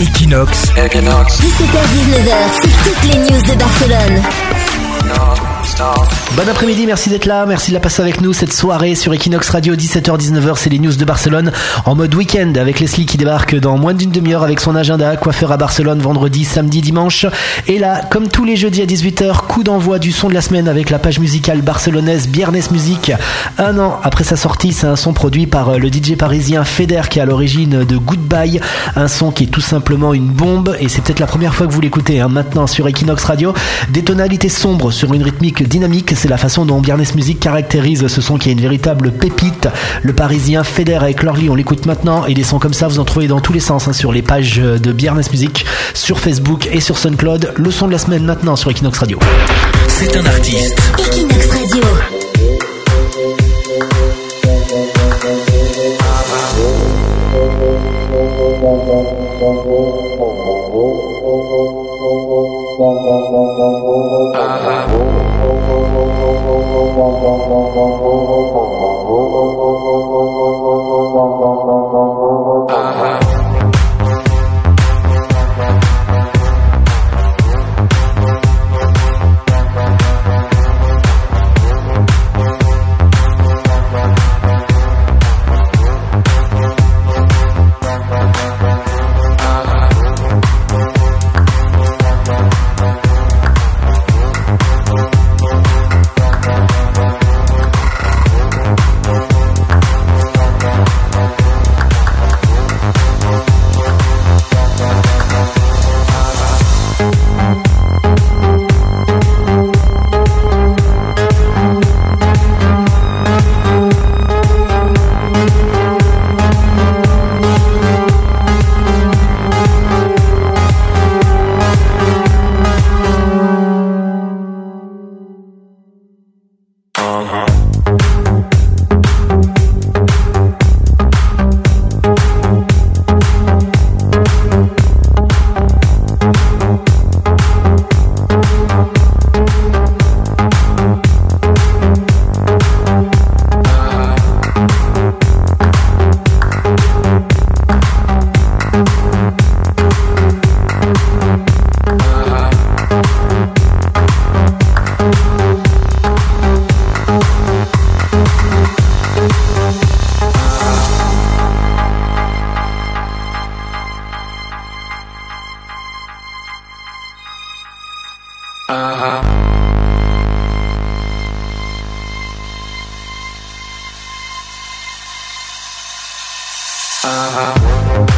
Equinox. Equinox. 17h-19h, c'est toutes les news de Barcelone. Bon après-midi, merci d'être là, merci de la passer avec nous cette soirée sur Equinox Radio 17h-19h, c'est les news de Barcelone en mode week-end avec Leslie qui débarque dans moins d'une demi-heure avec son agenda coiffeur à Barcelone vendredi, samedi, dimanche. Et là, comme tous les jeudis à 18h, coup d'envoi du son de la semaine avec la page musicale barcelonaise Biernes Music. Un an après sa sortie, c'est un son produit par euh, le DJ parisien Feder qui est à l'origine de Goodbye, un son qui est tout simplement une bombe et c'est peut-être la première fois que vous l'écoutez hein, maintenant sur Equinox Radio. Des tonalités sombres sur une rythmique dynamique, c'est la façon dont Biernes Music caractérise ce son qui est une véritable pépite. Le parisien Feder avec Lorly, on l'écoute maintenant et des sons comme ça vous en trouvez dans tous les sens hein, sur les pages de Biernes Music, sur Facebook et sur SoundCloud. Le son de la semaine maintenant sur Equinox Radio. C'est un artiste. Equinox Radio. Uh-huh. Uh huh. Uh huh.